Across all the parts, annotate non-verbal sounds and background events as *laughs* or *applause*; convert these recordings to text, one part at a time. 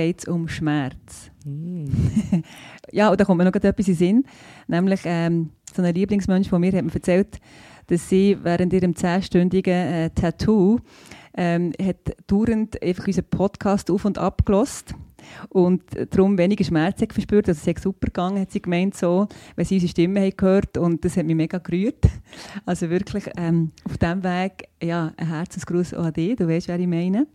geht es um Schmerz. *laughs* ja, und da kommt mir noch etwas in den Sinn. Nämlich ähm, so ein Lieblingsmensch von mir hat mir erzählt, dass sie während ihrem zehnstündigen äh, Tattoo ähm, hat dauernd einfach unseren Podcast auf und ab gelost und darum weniger Schmerz hat verspürt. Also es hat super gegangen, hat sie gemeint, so, wenn sie unsere Stimme haben gehört und das hat mich mega gerührt. *laughs* Also wirklich ähm, auf diesem Weg, ja, ein Herzensgruß an dich, du weißt, wer ich meine.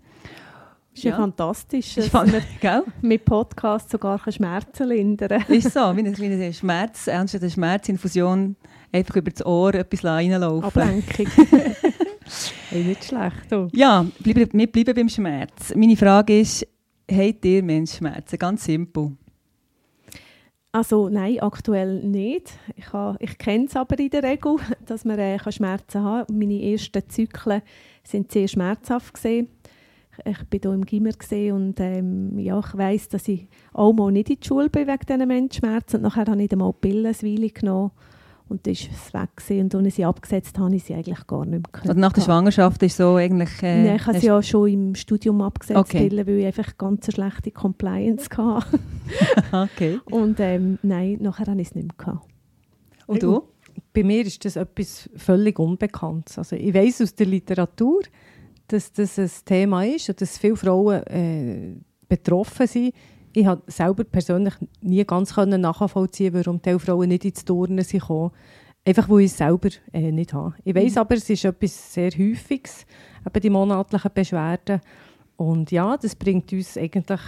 Ist ja, Ja. fantastisch, Ich dass fand, man *laughs* gell? mit Podcast sogar Schmerzen lindern. Ist so, wie ein kleiner Schmerz, anstatt eine Schmerzinfusion einfach über das Ohr etwas reinlaufen. Ablenkung. *laughs* hey, nicht schlecht. Du. Ja, bleiben, wir bleiben beim Schmerz. Meine Frage ist, habt ihr Mensch Schmerzen? Ganz simpel. Also nein, aktuell nicht. Ich, ich kenne es aber in der Regel, dass man äh, Schmerzen haben kann. Meine ersten Zyklen sind sehr schmerzhaft gesehen. Ich bin hier im Gimmer gesehen und ähm, ja, ich weiss, dass ich auch mal nicht in die Schule bin wegen diesen Menschschmerzen. Und nachher habe ich nicht einmal die Pillen eine Weile genommen und dann ist es weg gewesen. Und als ich sie abgesetzt habe, habe ich sie eigentlich gar nicht mehr Also nach der. Schwangerschaft ist so eigentlich... Äh, Nein, ich habe sie ja schon im Studium abgesetzt, Okay. Pillen, weil ich einfach ganz eine schlechte Compliance hatte. *laughs* okay. Und ähm, nein, nachher habe ich es nicht mehr gehabt. Und du? Bei mir ist das etwas völlig Unbekanntes. Also ich weiß aus der Literatur, dass das ein Thema ist und dass viele Frauen äh, betroffen sind. Ich habe selber persönlich nie ganz können nachvollziehen, warum die Frauen nicht ins Turnen sind gekommen. Einfach weil ich es selber äh, nicht habe. Ich weiß aber, es ist etwas sehr Häufiges, eben die monatlichen Beschwerden. Und ja, das bringt uns eigentlich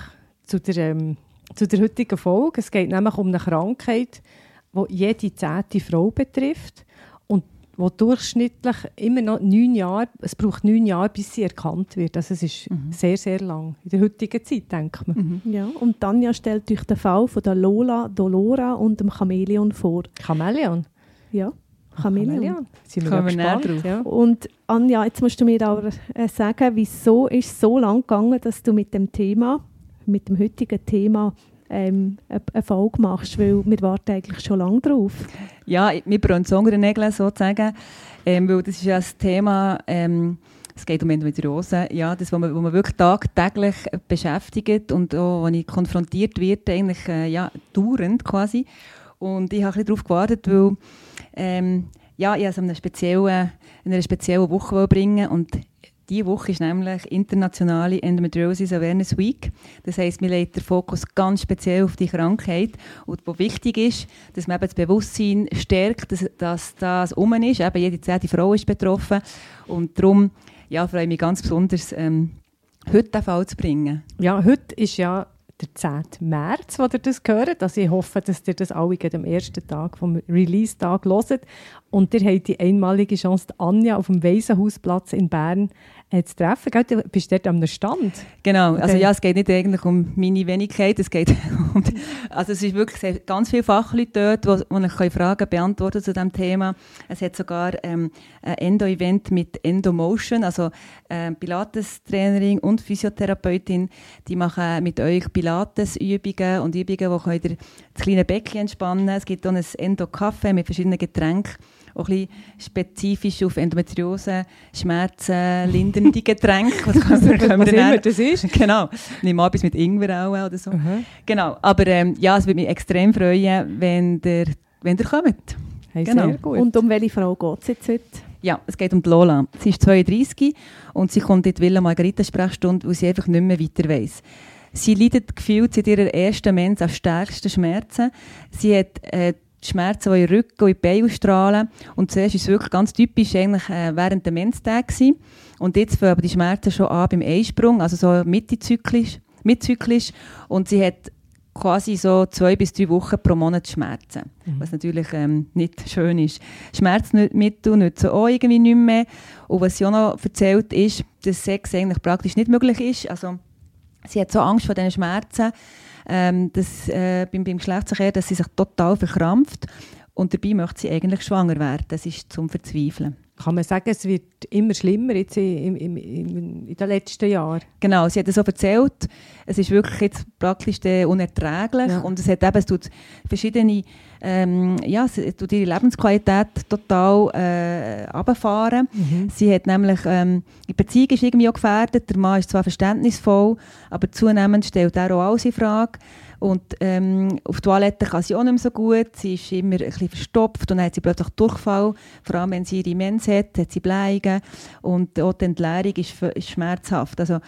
zu der, ähm, zu der heutigen Folge. Es geht nämlich um eine Krankheit, die jede zehnte Frau betrifft wo durchschnittlich immer noch neun Jahre, es braucht neun Jahre, bis sie erkannt wird. Also es ist sehr, sehr lang. In der heutigen Zeit, denkt man. Ja, und Tanja stellt euch den Fall von der Lola, Dolora und dem Chamäleon vor. Chamäleon. Ja, Chamäleon. Sind wir Kommen ja gespannt. Ja. Und Anja, jetzt musst du mir aber äh, sagen, wieso ist es so lang gegangen, dass du mit dem Thema, mit dem heutigen Thema, ähm, eine Folge machst, weil wir warten eigentlich schon lange drauf. Ja, wir brennen so unter den Nägeln sozusagen, ähm, weil das ist ja das Thema, ähm, es geht um Endometriose, ja, das, wo man, man wirklich tagtäglich beschäftigt und auch, wenn ich konfrontiert werde, eigentlich äh, ja, dauernd quasi. Und ich habe ein bisschen darauf gewartet, weil ähm, ja, ich es an einer speziellen, in einer speziellen Woche bringen und diese Woche ist nämlich internationale Endometriosis Awareness Week. Das heisst, wir legen den Fokus ganz speziell auf die Krankheit. Und was wichtig ist, dass man eben das Bewusstsein stärkt, dass, dass das um ist. Eben jede zehnte Frau ist betroffen. Und darum ja, freue ich mich ganz besonders, ähm, heute den Fall zu bringen. ja, heute ist ja der 10. März, wo ihr das hört. Also ich hoffe, dass ihr das alle am ersten Tag vom Release-Tag hört. Und ihr habt die einmalige Chance, Anja auf dem Waisenhausplatz in Bern äh, zu treffen. Gell? Du bist dort am Stand. Genau, also ja, es geht nicht eigentlich um meine Wenigkeit, es geht *laughs* um, die- also es ist wirklich ganz viele Fachleute dort, wo, wo ich Fragen beantworten zu diesem Thema. Es hat sogar ähm, ein Endo-Event mit Endomotion, also ähm, Pilates-Trainerin und Physiotherapeutin, die machen mit euch Pilates-Übungen und Übungen, wo könnt ihr das kleine Becken entspannen. Es gibt auch ein Endo-Café mit verschiedenen Getränken, auch ein bisschen spezifisch auf Endometriose, Schmerzen, lindernde Getränke. Was, können wir Was dann- immer das ist. Genau. Nimm etwas mit Ingwer auch oder so. Genau. Aber ähm, ja, es würde mich extrem freuen, wenn ihr, wenn ihr kommt. Hey, Genau. Sehr gut. Und um welche Frau geht es jetzt heute? Ja, es geht um die Lola. Sie ist 32 und sie kommt in die Villa Margarita Sprechstunde, weil sie einfach nicht mehr weiter weiss. Sie leidet gefühlt seit ihrer ersten Mens an stärksten Schmerzen. Sie hat äh, die Schmerzen, die in den Rücken und in die Beine ausstrahlen. Und zuerst war es wirklich ganz typisch eigentlich, äh, während der gewesen. Und jetzt fangen aber die Schmerzen schon an beim Einsprung, also so mitzyklisch. mitzyklisch. Und sie hat quasi so zwei bis drei Wochen pro Monat Schmerzen. Was natürlich ähm, nicht schön ist. Schmerzmittel nützen auch irgendwie nicht mehr. Und was sie auch noch erzählt ist, dass Sex eigentlich praktisch nicht möglich ist. Also sie hat so Angst vor diesen Schmerzen, ähm, dass, äh, beim, beim Geschlechtsverkehr, dass sie sich total verkrampft und dabei möchte sie eigentlich schwanger werden. Das ist zum Verzweifeln. Kann man sagen, es wird immer schlimmer jetzt in, in, in, in den letzten Jahren? Genau, sie hat es so erzählt. Es ist wirklich jetzt praktisch unerträglich ja. und es hat eben, es tut verschiedene, ähm, ja, es tut ihre Lebensqualität total äh, runterfahren. Mhm. Sie hat nämlich, ähm, die Beziehung ist irgendwie auch gefährdet, der Mann ist zwar verständnisvoll, aber zunehmend stellt er auch alles in Frage. Und ähm, auf Toilette kann sie auch nicht mehr so gut. Sie ist immer ein bisschen verstopft und dann hat sie plötzlich Durchfall. Vor allem, wenn sie ihre Mens hat, hat sie Bleigen. Und auch die Entleerung ist, ist schmerzhaft. Also,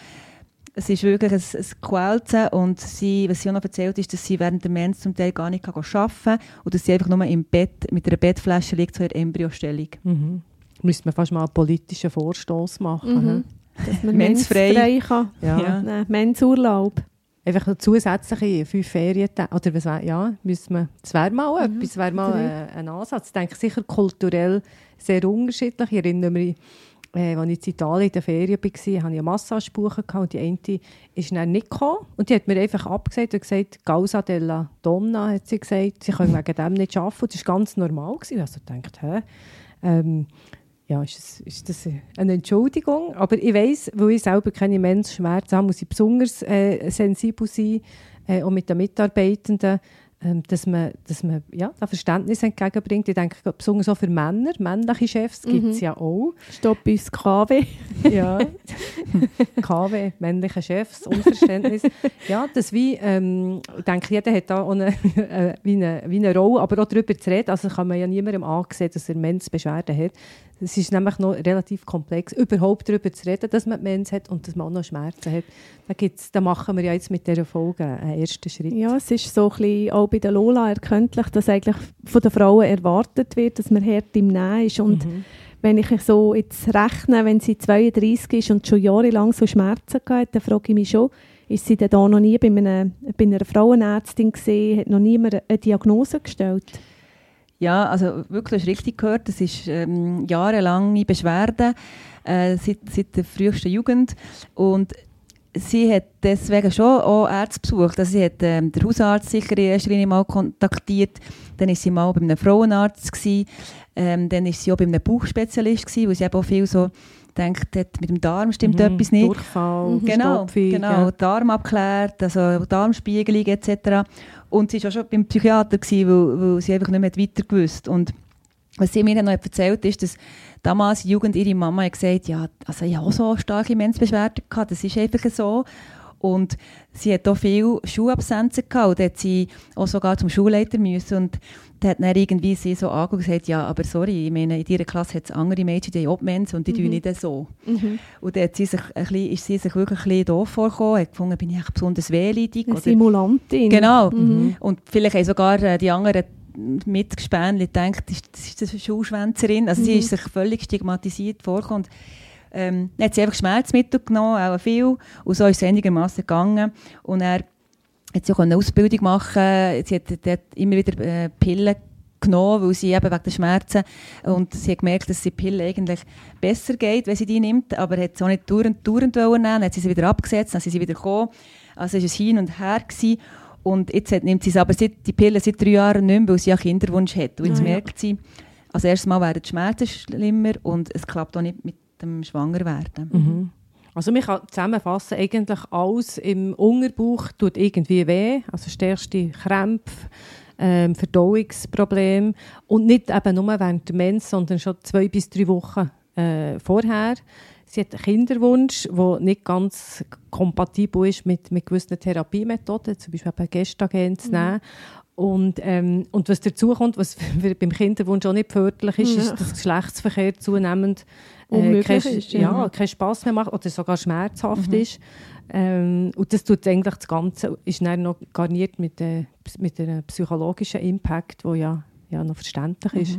es ist wirklich ein, ein Quälzen und sie, was sie auch noch erzählt ist, dass sie während der Mens zum Teil gar nicht arbeiten kann und dass sie einfach nur im Bett mit einer Bettflasche liegt, zu ihrer Embryostellung. Mhm. Müsste man fast mal einen politischen Vorstoß machen. Mhm. Dass man *laughs* mensfrei, mensfrei kann. Ja. ja. Mensurlaub einfach noch zusätzliche fünf Ferientage, oder was wär, ja, müssen wir, das wäre mal mhm. etwas, wäre mal äh, ein Ansatz. Ich denke sicher kulturell sehr unterschiedlich. Ich erinnere mich, äh, als ich in Italien in der Ferien war, hatte ich eine Massage und die eine ist dann nicht gekommen. Und die hat mir einfach abgesagt und gesagt, Causa della Donna, hat sie gesagt, sie können wegen dem nicht arbeiten. Und das war ganz normal. Gewesen. Ich also dachte, hä? Ähm, ja, ist das, ist das eine Entschuldigung? Aber ich weiß, weil ich selber keine Menschenschmerzen habe, muss ich besonders äh, sensibel sein, äh, auch mit den Mitarbeitenden, ähm, dass man, dass man ja, da Verständnis entgegenbringt. Ich denke, besonders auch für Männer, männliche Chefs gibt es mhm. ja auch. Stopp uns KW. *laughs* ja, *laughs* KW, männliche Chefs, Unverständnis. ja, das wie, ähm, ich denke, jeder hat da auch eine, *laughs* äh, wie, eine, wie eine Rolle, aber auch darüber zu reden, also kann man ja niemandem ansehen, dass er Mensbeschwerden hat. Es ist nämlich noch relativ komplex, überhaupt darüber zu reden, dass man Mens hat und dass man auch noch Schmerzen hat. Da, gibt's, da machen wir ja jetzt mit dieser Folge einen ersten Schritt. Ja, es ist so ein bisschen auch bei der Lola erkenntlich, dass eigentlich von den Frauen erwartet wird, dass man hart im Nähen ist. Und mhm. wenn ich so jetzt rechne, wenn sie 32 ist und schon jahrelang so Schmerzen hat, dann frage ich mich schon, ist sie denn da noch nie bei einer, bei einer Frauenärztin gesehen, hat noch niemand eine Diagnose gestellt? Ja, also wirklich, richtig gehört. Das ist ähm, jahrelange Beschwerden äh, seit, seit der frühesten Jugend. Und sie hat deswegen schon auch Ärzte besucht. Also sie hat ähm, den Hausarzt sicher in erster Linie mal kontaktiert. Dann war sie mal bei einem Frauenarzt. Ähm, dann war sie auch bei einem Bauchspezialist, wo sie eben auch viel so denkt hat, mit dem Darm stimmt mhm, etwas nicht. Durchfall, mhm. genau, genau, Darm abklärt, also Darmspiegelung etc. Und sie war auch schon beim Psychiater, gewesen, weil, weil sie einfach nicht mehr weiter gewusst. Und was sie mir dann noch erzählt ist, dass damals Jugend ihre Mama hat gesagt ja, also ich habe auch so starke Menzbeschwerden gehabt, das ist einfach so. Und sie hat auch viele Schulabsenzen gehabt und hat sie auch sogar zum Schulleiter müssen. Und der hat dann irgendwie sie so angeguckt und gesagt, ja, aber sorry, ich meine, in ihrer Klasse hat es andere Mädchen, die haben auch Menschen und die mhm. tun nicht so. Mhm. Und dann hat sie sich ein bisschen, ist sie sich wirklich ein bisschen doof vorgekommen, hat gefunden, bin ich besonders wehleidig. Eine Simulantin. Genau. Mhm. Und vielleicht haben sogar äh, die anderen Mitgespänli gedacht, das ist eine Schulschwänzerin. Also sie mhm. ist sich völlig stigmatisiert vorgekommen. Ähm, dann hat sie einfach Schmerzmittel genommen, auch viel, und so ist es einigermaßen gegangen. Und er hat sie auch eine Ausbildung machen. Sie hat, hat immer wieder äh, Pillen genommen, weil sie eben wegen der Schmerzen und sie hat gemerkt, dass die Pille eigentlich besser geht, wenn sie die nimmt, aber hat sie auch nicht dauernd, dauernd nehmen, dann hat sie sie wieder abgesetzt, dann ist sie wieder gekommen. Also war es hin und her gewesen. und jetzt hat, nimmt sie es aber seit, die Pille seit drei Jahren nicht mehr, weil sie einen Kinderwunsch hat. Und jetzt ah, merkt sie, als erstes Mal werden die Schmerzen schlimmer und es klappt auch nicht mit dem Schwangerwerden. Mhm. Also man kann zusammenfassen, eigentlich alles im Unterbauch tut irgendwie weh, also stärkste Krämpfe, ähm, Verdauungsprobleme und nicht eben nur während der Mens, sondern schon zwei bis drei Wochen äh, vorher. Sie hat einen Kinderwunsch, der nicht ganz kompatibel ist mit, mit gewissen Therapiemethoden, zum Beispiel eben Gestagen zu mhm. nehmen. Und, ähm, und was dazu kommt, was *laughs* beim Kinderwunsch auch nicht förderlich ist, ja. ist, dass Geschlechtsverkehr zunehmend äh, kein, ist, ja. ja keinen Spass mehr macht oder sogar schmerzhaft mhm. ist. Ähm, und das tut eigentlich das Ganze, ist dann noch garniert mit, äh, mit einem psychologischen Impact, der ja, ja noch verständlich ist.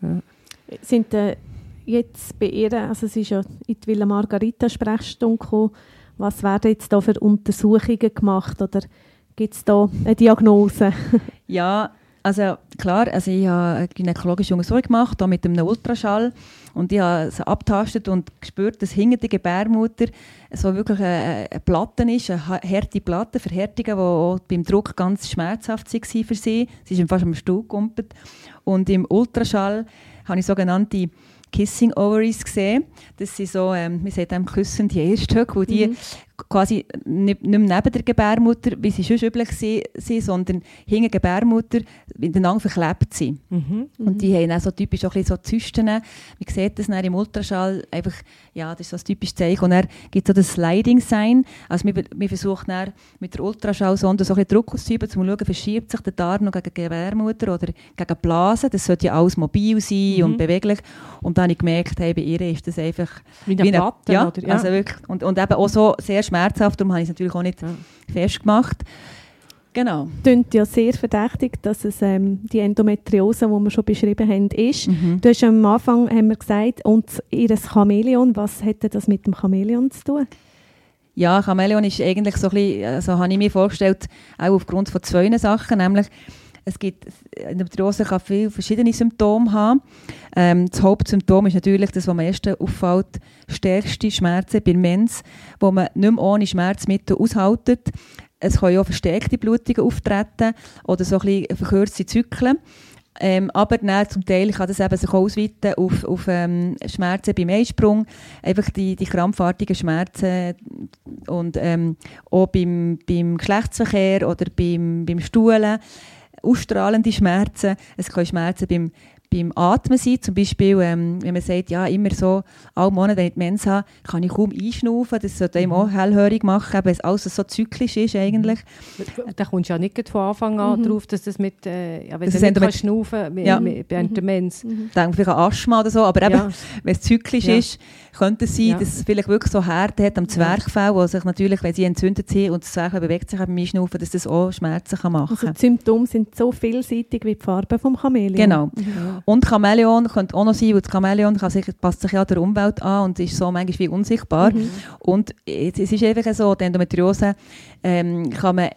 Mhm. Ja. Sind äh, jetzt bei ihr, also es ist ja in die Villa Margarita Sprechstunde gekommen, was werden jetzt da für Untersuchungen gemacht oder gibt es da eine Diagnose? ja, Also klar, also ich habe eine gynäkologische Untersuchung gemacht, auch mit einem Ultraschall. Und ich habe es abtastet und gespürt, dass hinter der Gebärmutter so wirklich eine, Platte ist, eine harte Platte, Verhärtungen, die auch beim Druck ganz schmerzhaft waren für sie. Sie ist fast am Stuhl gekumpelt. Und im Ultraschall habe ich sogenannte Kissing Ovaries gesehen. Das sind so, ähm, wir sagen dem küssende Eierstöcke, wo die mhm quasi nicht, nicht mehr neben der Gebärmutter, wie sie schon üblich sind, sondern hinter Gebärmutter miteinander verklebt sind. Mhm. Und die haben auch so typisch auch ein so Zysten. Man sieht das dann im Ultraschall, einfach, ja, das ist so ein typisches Zeichen. Und dann gibt es so das Sliding-Sign. Also wir, wir versuchen dann mit der Ultraschallsonde so ein Druck auszuüben, um zu schauen, verschiebt sich der Darm noch gegen die Gebärmutter oder gegen Blasen. Das sollte ja alles mobil sein mhm. und beweglich. Und dann habe ich gemerkt, hey, bei ihr ist das einfach... Wie eine Platte, ja, oder? Ja, also wirklich. Und, und eben auch so sehr schmerzhaft, darum habe ich es natürlich auch nicht ja. festgemacht. Genau. Klingt ja sehr verdächtig, dass es ähm, die Endometriose, die wir schon beschrieben haben, ist. Mhm. Du hast am Anfang haben wir gesagt, und ihr Chamäleon, was hätte das mit dem Chamäleon zu tun? Ja, Chamäleon ist eigentlich so ein bisschen, also habe ich mir vorgestellt, auch aufgrund von zwei Sachen, nämlich es gibt, Endometriose kann viele verschiedene Symptome haben. Ähm, das Hauptsymptom ist natürlich das, was am ersten auffällt, stärkste Schmerzen bei Mens, wo man nicht mehr ohne Schmerzmittel aushaltet. Es können auch verstärkte Blutungen auftreten oder so ein verkürzte Zyklen. Ähm, aber dann, zum Teil kann das eben sich ausweiten auf, auf ähm, Schmerzen beim Eisprung, einfach die, die krampfartigen Schmerzen und ähm, auch beim, beim Geschlechtsverkehr oder beim, beim Stuhlen ausstrahlende Schmerzen. Es können Schmerzen beim, beim Atmen sein. Zum Beispiel, ähm, wenn man sagt, ja, immer so, alle Monate, wenn ich Mens habe, kann ich kaum einschnaufen. Das sollte einem auch mhm. hellhörig machen, weil es alles so zyklisch ist eigentlich. Da kommst du ja nicht von Anfang an mhm. drauf, dass das mit, äh, ja, wenn das du nicht kannst schnaufen ja. während mhm. der Mens. Mhm. Denke vielleicht an Asthma oder so, aber eben, ja. wenn es zyklisch ja. ist, könnte es sein, ja. dass es vielleicht wirklich so Härte hat am Zwerchfell, wo sich natürlich, wenn sie entzündet sind und das Zwerchfell bewegt sich beim Einschnaufen, dass das auch Schmerzen kann machen kann. Also die Symptome sind so vielseitig wie die Farbe des Chamäleon. Genau. Mhm. Und Chamäleon könnte auch noch sein, weil das Chamäleon kann sich, passt sich ja der Umwelt an und ist so manchmal wie unsichtbar. Mhm. Und es ist einfach so, die Endometriose ähm, kann man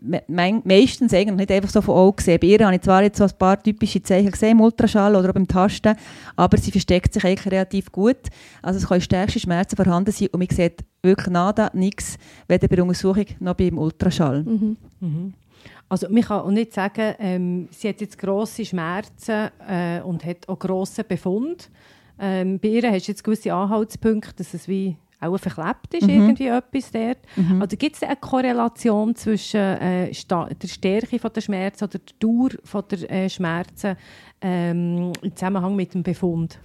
me meistens eigentlich nicht einfach so von Augen sehen. Bei ihr habe ich zwar jetzt so ein paar typische Zeichen gesehen, im Ultraschall oder auch beim Tasten, aber sie versteckt sich eigentlich relativ gut. Also es können stärkste Schmerzen vorhanden sein und man sieht wirklich nada, nichts, weder bei der Untersuchung noch beim Ultraschall. Mhm. Mhm. Also man kann auch nicht sagen, ähm, sie hat jetzt grosse Schmerzen äh, und hat auch grossen Befund. Ähm, bei ihr hast du jetzt gewisse Anhaltspunkte, dass es wie auch verklebt ist, mhm. irgendwie etwas dort. Mhm. Also gibt es eine Korrelation zwischen äh, der Stärke von der Schmerzen oder der Dauer von der äh, Schmerzen ähm, im Zusammenhang mit dem Befund?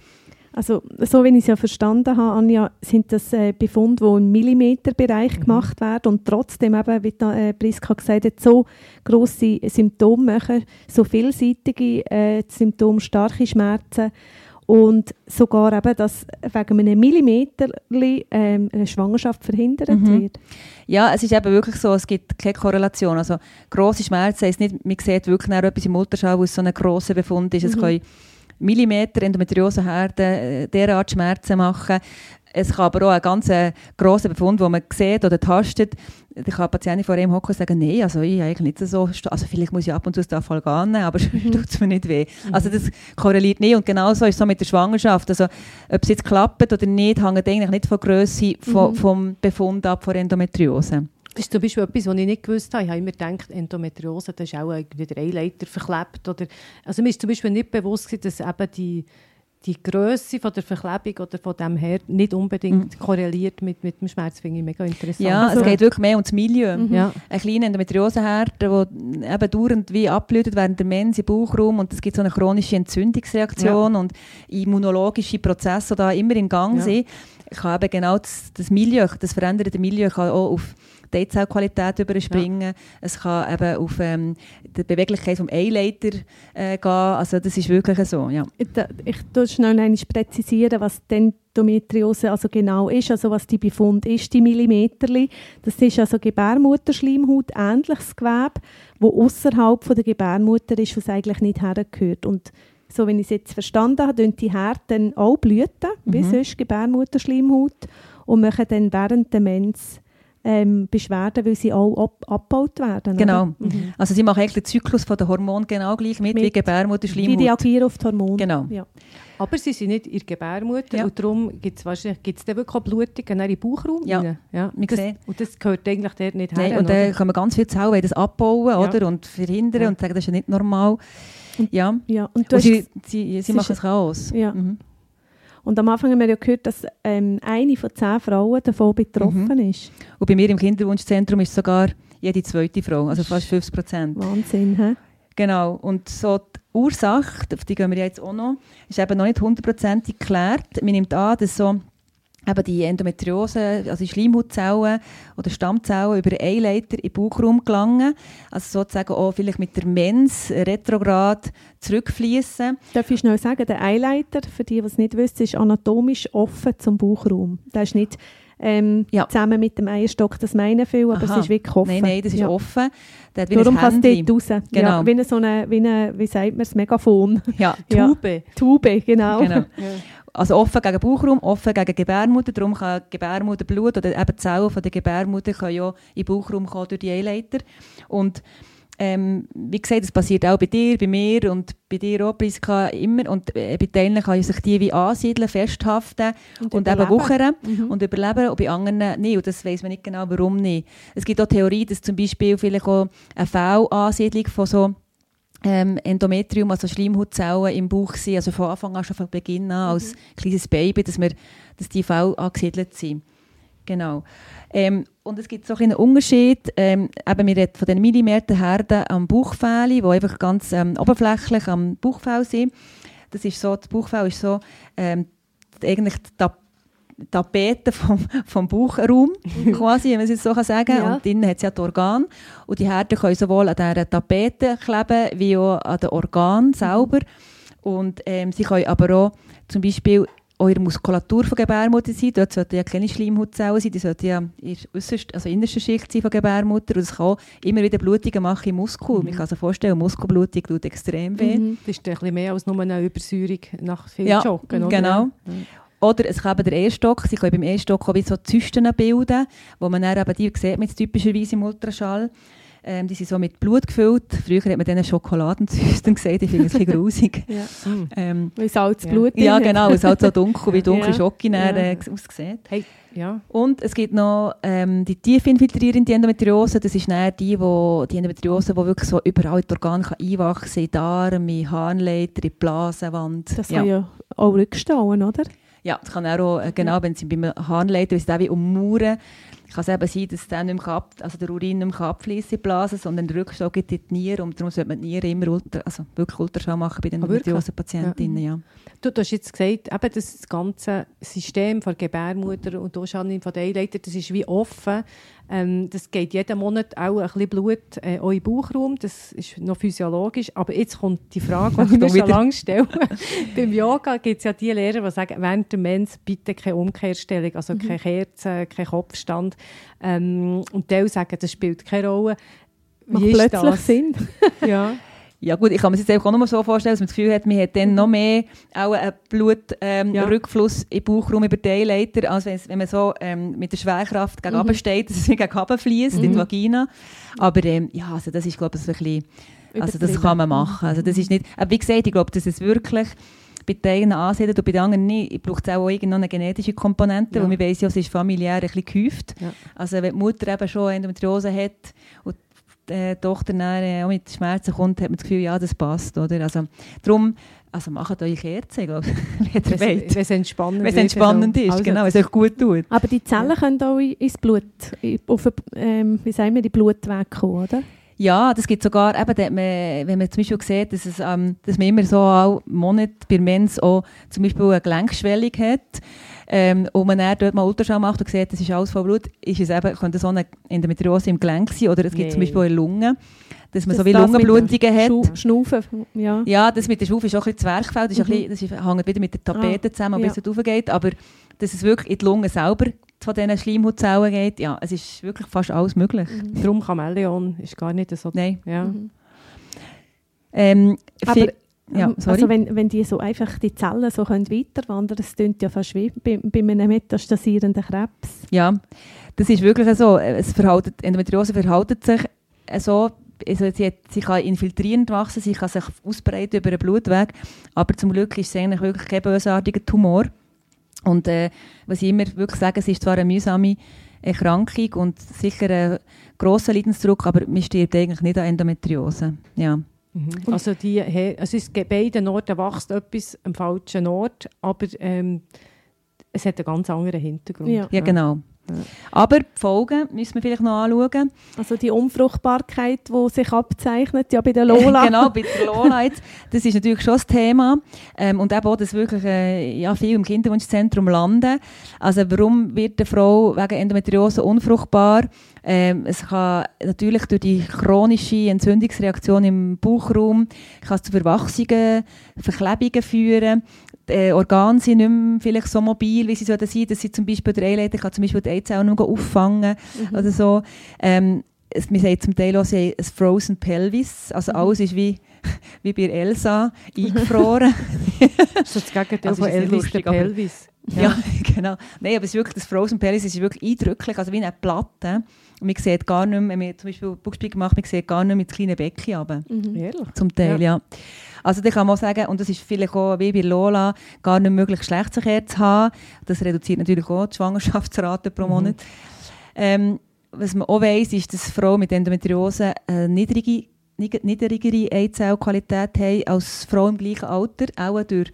Also, so wie ich es ja verstanden habe, Anja, sind das äh, Befunde, die im Millimeterbereich mhm. gemacht werden und trotzdem, eben, wie da, äh, Priska gesagt hat, so grosse Symptome machen, so vielseitige äh, Symptome, starke Schmerzen und sogar eben, dass wegen einem Millimeter ähm, eine Schwangerschaft verhindert mhm. wird. Ja, es ist eben wirklich so, es gibt keine Korrelation. Also grosse Schmerzen heisst nicht, man sieht wirklich etwas im Ultraschall, wo es so ein grosser Befund ist. Mhm. Es können Millimeter Endometrioseherde äh, derart Schmerzen machen. Es kann aber auch einen ganz äh, grossen Befund, den man sieht oder tastet, da kann eine Patientin vor ihm hocken und sagen, nein, also ich eigentlich nicht so, also vielleicht muss ich ab und zu das Fall gehen, aber *laughs* es mhm. tut mir nicht weh. Mhm. Also das korreliert nicht und genauso ist es so mit der Schwangerschaft. Also ob es jetzt klappt oder nicht, hängt eigentlich nicht von der Grösse von, mhm. vom Befund ab von Endometriose. Das ist zum Beispiel etwas, was ich nicht gewusst habe. Ich habe immer gedacht, Endometriose, das ist auch wieder Eileiter verklebt. Oder, also mir ist zum Beispiel nicht bewusst, dass eben die, die Größe von der Verklebung oder von dem her nicht unbedingt mhm. korreliert mit, mit dem Schmerz, finde ich mega interessant. Ja, also, es geht wirklich mehr ums Milieu. Mhm. Ja. Ein kleiner Endometrioseherd, der eben dauernd wie abblüht während der Mens im Bauchraum und es gibt so eine chronische Entzündungsreaktion ja. und immunologische Prozesse, die da immer in Gang ja. sind. Kann eben genau das, das Milieu, das veränderte Milieu kann auch auf die Zellqualität überspringen. Ja. Es kann eben auf ähm, die Beweglichkeit des Eileiter äh, gehen. Also das ist wirklich so, ja. Ich, ich tue schnell einmal präzisieren, was die Endometriose also genau ist, also was die Befund ist, die Millimeterli. Das ist also Gebärmutterschleimhaut, ähnliches Gewebe, wo außerhalb der Gebärmutter ist, was eigentlich nicht hergehört. Und so wie ich es jetzt verstanden habe, die Härten auch blüten, mhm. wie sonst Gebärmutterschleimhaut, und machen dann während der Mens ähm, Beschwerden, weil sie auch ab abgebaut werden. Genau. Mhm. Also sie machen eigentlich den Zyklus von der Hormone genau gleich mit, Mit. wie Gebärmutter, Die reagieren auf die Hormone. Genau. Ja. Aber sie sind nicht in der Gebärmutter Ja. und darum gibt es wahrscheinlich gibt's dann wirklich auch Blutungen in den Bauchraum Ja. rein. ja. Wir Das, sehen. und das gehört eigentlich dort nicht Nein, her. und dann können wir ganz viele Zellen das abbauen Ja. oder? und verhindern Ja. und sagen, das ist ja nicht normal. Ja, Ja. Und, du und hast, sie, sie, sie machen es Chaos. Ja. Mhm. und am Anfang haben wir ja gehört, dass ähm, eine von zehn Frauen davon betroffen Mhm. ist. Und bei mir im Kinderwunschzentrum ist sogar jede zweite Frau, also fast 50 Prozent. Wahnsinn, hä? Genau. Und so die Ursache, auf die gehen wir jetzt auch noch, ist eben noch nicht hundertprozentig geklärt. Man nimmt an, dass so eben die Endometriose, also die Schleimhautzellen oder Stammzellen über Eileiter in den Bauchraum gelangen. Also sozusagen auch vielleicht mit der Mens retrograd zurückfließen. Darf ich schnell sagen, der Eileiter, für die, die es nicht wissen, ist anatomisch offen zum Bauchraum. Der ist nicht ähm, Ja. zusammen mit dem Eierstock, das meinen viele, aber Aha. es ist wirklich offen. Nein, nein, das ist ja. offen. Der Darum ein kann es Händchen. dort raus. Genau. Ja, wie eine, so eine, wie eine, wie sagt man es, Megafon. Ja, Ja. Tube. Tube, genau. genau. Also offen gegen Bauchraum, offen gegen Gebärmutter. Darum kann Gebärmutterblut oder eben die Zellen von der Gebärmutter können ja in den Bauchraum kommen durch die Eileiter. Und ähm, wie gesagt, das passiert auch bei dir, bei mir und bei dir auch, Priska, immer. Und äh, bei Teilen kann sich die wie ansiedeln, festhaften und, eben überleben. wuchern Mhm. und überleben und bei anderen nicht. Und das weiß man nicht genau, warum nicht. Es gibt auch Theorie, dass zum Beispiel vielleicht auch eine Fehlansiedlung von so ähm, Endometrium, also Schleimhautzellen im Bauch sind, also von Anfang an, schon von Beginn an, als kleines Baby, dass, wir, dass die Fälle angesiedelt sind. Genau. Ähm, und es gibt so einen Unterschied, ähm, eben wir reden von den Millimeterherden am Bauchfell, die einfach ganz ähm, oberflächlich am Bauchfell sind. Das ist so, das Bauchfell ist so ähm, eigentlich die Tapete vom, vom Bauchraum, quasi, wenn man es jetzt so kann sagen Ja. Und innen hat es ja die Organe. Und die Härten können sowohl an dieser Tapete kleben, wie auch an den Organen selber. Und ähm, sie können aber auch zum Beispiel der Muskulatur von Gebärmutter sein. Dort sollten ja keine Schleimhautzellen sein, die sollten ja in der also innersten Schicht sein von Gebärmutter. Und es kann auch immer wieder Blutungen machen im Muskel. Man kann sich vorstellen, Muskelblutung tut extrem weh. Mhm. Das ist ein bisschen mehr als nur eine Übersäuerung nach viel Ja, Joggen. Oder? genau. Ja. Oder es kann eben der E-Stock, sie können beim E-Stock auch wie so Zysten bilden, wo man dann eben die sieht man typischerweise im Ultraschall. Ähm, die sind so mit Blut gefüllt. Früher hat man denen Schokoladenzysten *laughs* gesagt, ich finde es ein bisschen grusig. *laughs* Ja. Ähm, Weil Salz ja. Blut ja, hat. genau, es ist halt so dunkel, wie dunkel *laughs* Ja. Schoki Ja. äh, aussieht. Hey, ja. Und es gibt noch ähm, die tief infiltrierende Endometriose. Das ist dann die, wo, die Endometriose, die wirklich so überall in die Organe kann einwachsen kann, in Darm, in Harnleiter, in die Blasenwand. Das kann ja auch rückstauen, oder? Ja, das kann auch, äh, genau, wenn sie beim Harnleiter, wenn sie den wie ummauern, kann es eben sein, dass der, nicht mehr ab, also der Urin nicht mehr abfließen in die Blase, sondern der Rückstau geht in die Niere und darum sollte man die Niere immer ultra, also wirklich Ultraschall machen bei den Ah, wirklich? Endometriose-Patientinnen. Ja. Du, du hast jetzt gesagt, eben das ganze System von der Gebärmutter und auch schon von der Eileiter, das ist wie offen. Ähm, das geht jeden Monat auch ein bisschen Blut äh, in den Bauchraum. Das ist noch physiologisch. Aber jetzt kommt die Frage, die *laughs* ich mir schon lange stelle. *laughs* Beim Yoga gibt es ja die Lehrer, die sagen, während der Mens bitte keine Umkehrstellung, also keine Kerze, kein Kopfstand. Ähm, und die sagen, das spielt keine Rolle. Macht Wie ist plötzlich das? Sinn. *laughs* Ja. Ja gut, ich kann mir das jetzt einfach auch nur so vorstellen, dass man das Gefühl hat, man hat dann noch mehr auch einen Blutrückfluss ähm, Ja. Den Bauchraum über die Eileiter, als wenn, es- man so ähm, mit der Schwerkraft gegen Mhm. mhm. steht, dass es gegen runter fließt in die Vagina. Aber ähm, ja, also das ist glaube ich so ein bisschen Also das kann man machen. Also das ist nicht, aber wie gesagt, ich glaube, dass es wirklich bei den einen ansiedelt und bei den anderen nicht. Ich brauche auch irgendeine eine genetische Komponente, Ja. weil man weiss ja, es ist familiär ein bisschen gehäuft. Ja. Also wenn die Mutter eben schon Endometriose hat und die Tochter dann äh, auch mit Schmerzen kommt, hat man das Gefühl, ja, das passt. Oder? Also darum, also macht euch Kerzen, glaube ich, *laughs* wenn es entspannend, wird, entspannend also- ist, also- genau, es euch gut tut. Aber die Zellen können auch in- ins Blut, auf, ähm, wie sagen wir, die Blutweg kommen, oder? Ja, das gibt sogar, eben, man, wenn man zum Beispiel sieht, dass, es, ähm, dass man immer so auch Monat bei Mens auch zum Beispiel eine Gelenkschwellung hat ähm, und man dann dort mal Ultraschall macht und sieht, das ist alles voll Blut, ist es eben, könnte so eine Endometriose im Gelenk sein oder es gibt zum Nee. Beispiel auch in Lunge, dass man so Das wie das mit dem Lungenblutungen hat. Schu- Schnaufen, ja. Ja, das mit der Schufe ist auch ein bisschen Zwerchfell, das, ist ein Mhm. bisschen, das hängt wieder mit der Tapete zusammen, ja. bis es raufgeht, aber dass es wirklich in die Lunge selber von diesen Schleimhautzellen geht, ja, es ist wirklich fast alles möglich. Darum Chamäleon ist gar nicht so... Nein. Ja. Mhm. Ähm, Aber Ja, Ähm, also wenn, wenn die so einfach die Zellen so können weiterwandern, das klingt ja fast wie bei, bei einem metastasierenden Krebs. Ja, das ist wirklich so. Es verhaltet, Endometriose verhaltet sich so, also sie, hat, sie kann infiltrierend wachsen, sie kann sich ausbreiten über den Blutweg, aber zum Glück ist es eigentlich wirklich kein bösartiger Tumor. Und äh, was ich immer wirklich sage, es ist zwar eine mühsame Erkrankung und sicher ein grosser Leidensdruck, aber man stirbt eigentlich nicht an Endometriose. Ja. Mhm. Also, die, also es gibt beiden Orten wächst etwas am falschen Ort, aber ähm, es hat einen ganz anderen Hintergrund. Ja. Ja, genau. Aber die Folgen müssen wir vielleicht noch anschauen. Also die Unfruchtbarkeit, die sich abzeichnet, ja bei der Lola. *laughs* genau, bei der Lola jetzt. Das ist natürlich schon das Thema. Ähm, und eben auch, dass wirklich äh, ja, viel im Kinderwunschzentrum landen. Also warum wird eine Frau wegen Endometriose unfruchtbar? Ähm, es kann natürlich durch die chronische Entzündungsreaktion im Bauchraum kann es zu Verwachsungen, Verklebungen führen. Die äh, Organe sind nicht mehr vielleicht so mobil, wie sie sollten sein. Dass sie zum Beispiel der Eileiter kann zum Beispiel die Eizellen nur auffangen oder so. Ähm, es, man sagt zum Teil auch, sie haben ein Frozen Pelvis. Also alles ist wie, *laughs* wie bei Elsa eingefroren. Das ist das Gegenteil Also von Elvis lustig, der aber- Pelvis. Ja, *laughs* genau. Nein, aber es ist wirklich, das Frozen Pelvis ist wirklich eindrücklich, also wie eine Platte. Und man sieht gar nicht mehr, wenn man zum Beispiel Buchspiegel macht, man sieht gar nicht mehr das kleine Becken runter. Mhm. Ehrlich? Zum Teil, ja. Also da kann man auch sagen, und das ist vielleicht auch wie bei Lola, gar nicht möglich, Geschlechtsverkehr zu haben. Das reduziert natürlich auch die Schwangerschaftsrate pro Monat. Ähm, was man auch weiss, ist, dass Frauen mit Endometriose eine niedrige, niedrigere Eizellqualität haben als Frauen im gleichen Alter, auch durch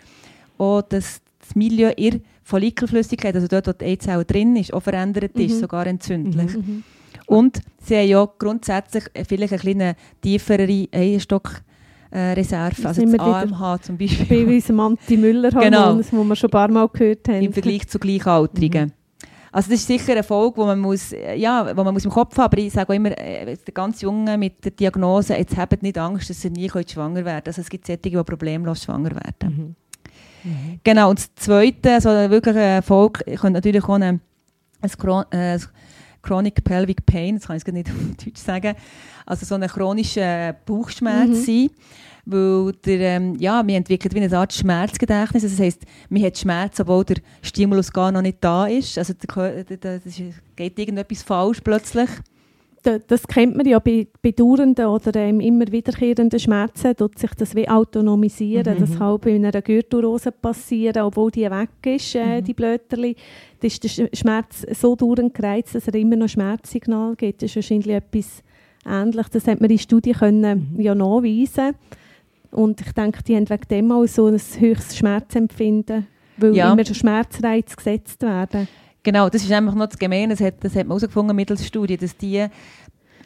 auch das, das Milieu ihrer Follikelflüssigkeit, also dort, wo die Eizelle drin ist, auch verändert ist, Mhm. sogar entzündlich. Mhm. Und sie haben ja grundsätzlich vielleicht eine kleine tiefere Eierstockreserve, äh, Reserve, also das AMH zum Bei Beispiel, *laughs* unserem Anti-Müller-Hormon, Genau. das wir schon ein paar Mal gehört haben. im Vergleich zu Gleichaltrigen. Also das ist sicher eine Folge, wo man muss, ja, wo man muss im Kopf haben, aber ich sage auch immer, äh, der ganz Junge mit der Diagnose, jetzt habt nicht Angst, dass ihr nie schwanger werden Also es gibt solche, die problemlos schwanger werden. Mhm. Genau, und das Zweite, also wirklich eine Erfolg, könnte natürlich auch ein, ein Chron äh, Chronic Pelvic Pain, das kann ich jetzt nicht *laughs* auf Deutsch sagen, also so ein chronischer Bauchschmerz Mhm. sein, weil der, ähm, ja, man entwickelt wie eine Art Schmerzgedächtnis, also das heisst, man hat Schmerz, obwohl der Stimulus gar noch nicht da ist, also ist, geht irgendetwas falsch plötzlich. Da- Das kennt man ja bei, bei dauernden oder ähm, immer wiederkehrenden Schmerzen, tut sich das wie autonomisieren. Mhm. Das kann bei einer Gürtelrose passieren, obwohl die weg ist, äh, Mhm. die Blöterli. Da ist der Sch- Schmerz so dauernd gereizt, dass er immer noch Schmerzsignal gibt. Das ist wahrscheinlich etwas Ähnliches. Das hat man in Studien können Mhm. ja nachweisen Und ich denke, die haben wegen dem auch so ein höchstes Schmerzempfinden, weil Ja. immer Schmerzreize gesetzt werden. Genau, das ist einfach noch das Gemeine, das hat, das hat man herausgefunden mittels Studie, dass die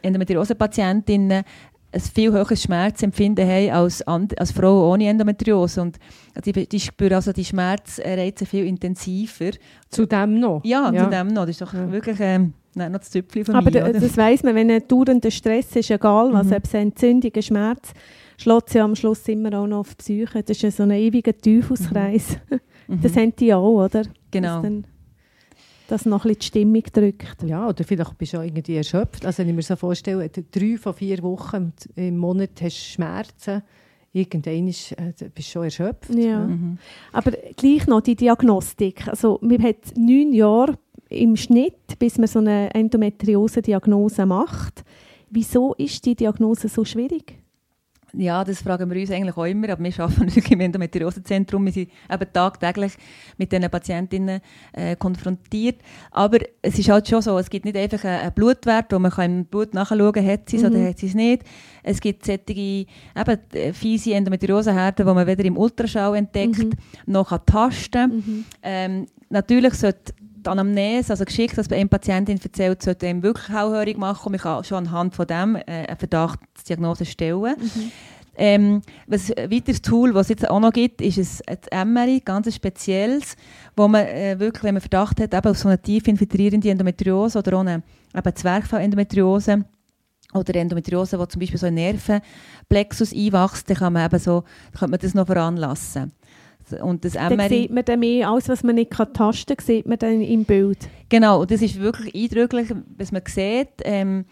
Endometriose-Patientinnen ein viel höheres Schmerzempfinden haben als, als Frauen ohne Endometriose. Und die, die spüren also die Schmerzreize viel intensiver. Zu dem noch? Ja, Ja. zu dem noch. Das ist doch Ja. wirklich ähm, nein, noch das Züpfchen von Aber mir. das weiss man, wenn ein dauernder Stress ist, egal was, Mhm. ob es Entzündung, Schmerz, schlägt sie am Schluss immer auch noch auf die Psyche. Das ist ja so ein ewiger Teufelskreis. Mhm. *laughs* Das haben die auch, oder? Genau. Dass dann das noch ein bisschen die Stimmung drückt. Ja, oder vielleicht bist du auch irgendwie erschöpft. Also wenn ich mir so vorstelle, d- drei von vier Wochen im- Monat hast du Schmerzen, irgendwann ist, äh, bist du schon erschöpft. Ja. Mhm. Aber gleich noch die Diagnostik. Also, man hat neun Jahre im Schnitt, bis man so eine Endometriose-Diagnose macht. Wieso ist die Diagnose so schwierig? Ja, das fragen wir uns eigentlich auch immer, aber wir arbeiten *laughs* natürlich im Endometriosezentrum. Wir sind eben tagtäglich mit diesen Patientinnen äh, konfrontiert. Aber es ist halt schon so, es gibt nicht einfach einen Blutwert, wo man kann im Blut nachschauen kann, hat sie es oder Mhm. hat sie es nicht. Es gibt solche eben, äh, fiese Endometriosehärten, die man weder im Ultraschall entdeckt, Mhm. noch kann tasten Mhm. ähm, Natürlich sollte die Anamnese, also geschickt, dass bei einem Patientin erzählt, sollte einem wirklich hellhörig machen und man kann schon anhand von dem äh, eine Verdachtsdiagnose stellen. Mhm. Ähm, was ein weiteres Tool, was es jetzt auch noch gibt, ist ein, MRI, ganz spezielles, wo man äh, wirklich, wenn man Verdacht hat, eben auf so eine tief infiltrierende Endometriose oder eine eben Zwerchfellendometriose oder Endometriose, wo zum Beispiel so ein Nervenplexus einwächst, dann kann man eben so, dann kann man das noch veranlassen. Und das Dann sieht man dann mehr, alles was man nicht kann tasten kann, sieht man dann im Bild. Genau, und das ist wirklich eindrücklich, was man sieht. Ähm,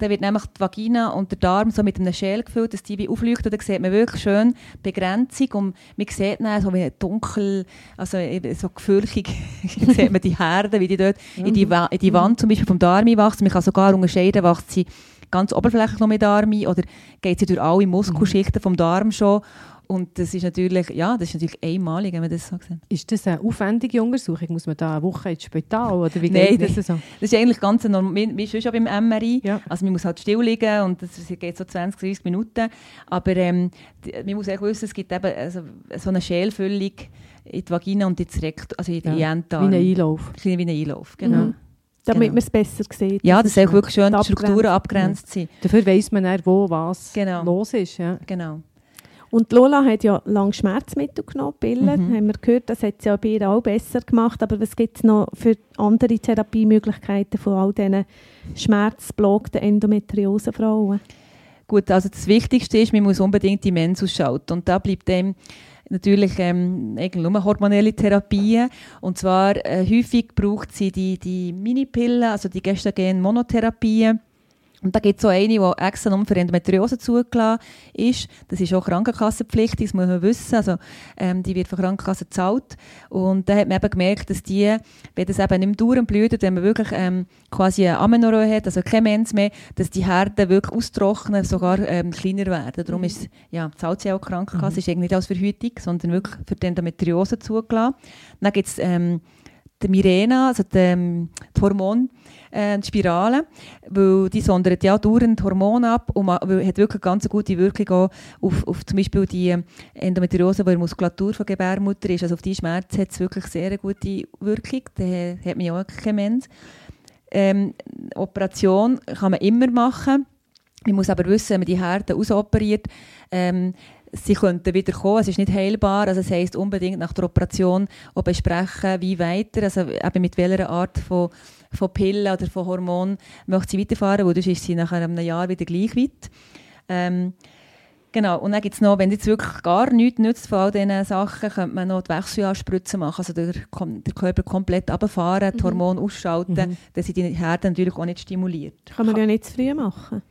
dann wird nämlich die Vagina und der Darm so mit einem Schäl gefüllt, dass die wie aufleuchten. Da sieht man wirklich schön Begrenzung und man sieht dann so wie dunkel, also so gefürchig, *laughs* sieht man die Herde, wie die dort in, die, in die Wand zum Beispiel vom Darm wachsen. Man kann sogar unterscheiden, wächst sie ganz oberflächlich noch mit Darm ein oder geht sie durch alle Muskelschichten vom Darm schon und das ist natürlich, ja, das ist natürlich einmalig, wenn man das so sieht. Ist das eine aufwendige Untersuchung? Muss man da eine Woche ins Spital oder wie *laughs* Nein, das so? Das ist eigentlich ganz normal, wie, wie schon beim MRI. Ja. Also man muss halt still liegen und das geht so 20, 30 Minuten. Aber ähm, man muss auch wissen, es gibt eben also, so eine Schälfüllung in die Vagina und ins Rektum, also in die Ja, Enddarm. Wie ein Einlauf. Wie ein Einlauf, genau. Mhm. Damit Genau. man es besser sieht. Ja, das ist soll wirklich schön die. Strukturen abgrenzt sein. Dafür weiss man dann, wo was Genau. los ist. Ja. Genau. Und Lola hat ja lange Schmerzmittel genommen, Pillen, Mhm. haben wir gehört, das hat sie ja bei ihr auch besser gemacht. Aber was gibt es noch für andere Therapiemöglichkeiten von all diesen schmerzblockten Endometriosefrauen? Gut, also das Wichtigste ist, man muss unbedingt die Mens ausschalten. Und da bleibt dem natürlich ähm, nur hormonelle Therapien. Und zwar äh, häufig braucht sie die, die Minipillen, also die Gestagen-Monotherapien. Und da gibt es so eine, die extra nur für Endometriose zugelassen ist. Das ist auch krankenkassenpflichtig, das muss man wissen. Also, ähm, die wird von Krankenkassen gezahlt. Und da hat man eben gemerkt, dass die, wenn das eben nicht mehr blüht, wenn man wirklich ähm, quasi eine Amenorrhoe hat, also keine Mens mehr, dass die Härten wirklich austrocknen, sogar ähm, kleiner werden. Darum ist ja, zahlt sie auch Krankenkasse, ist eigentlich nicht als Verhütung, sondern wirklich für die Endometriose zugelassen. Dann gibt es ähm, die Mirena, also die, ähm, die Hormon, äh, Spirale, weil die sondert ja dauernd Hormone ab und hat wirklich eine ganz gute Wirkung auch auf, auf zum Beispiel die ähm, Endometriose, die in der Muskulatur von Gebärmutter ist. Also auf die Schmerz hat es wirklich sehr eine gute Wirkung. Da hat man ja auch keine Mens. Ähm, Operation kann man immer machen. Man muss aber wissen, wenn man die Härte ausoperiert, ähm, sie könnten wieder kommen, es ist nicht heilbar, also das heisst unbedingt nach der Operation auch besprechen, wie weiter, also eben mit welcher Art von, von Pillen oder von Hormonen möchte sie weiterfahren, weil sonst ist sie nach einem Jahr wieder gleich weit. Ähm, Genau, und dann gibt es noch, wenn jetzt wirklich gar nichts nützt von all diesen Sachen, könnte man noch die Wechseljahrspritzen machen, also Kom- den Körper komplett runterfahren, die Hormone ausschalten, Mhm. dass sie die Herde natürlich auch nicht stimuliert. Kann man ja nicht zu früh machen.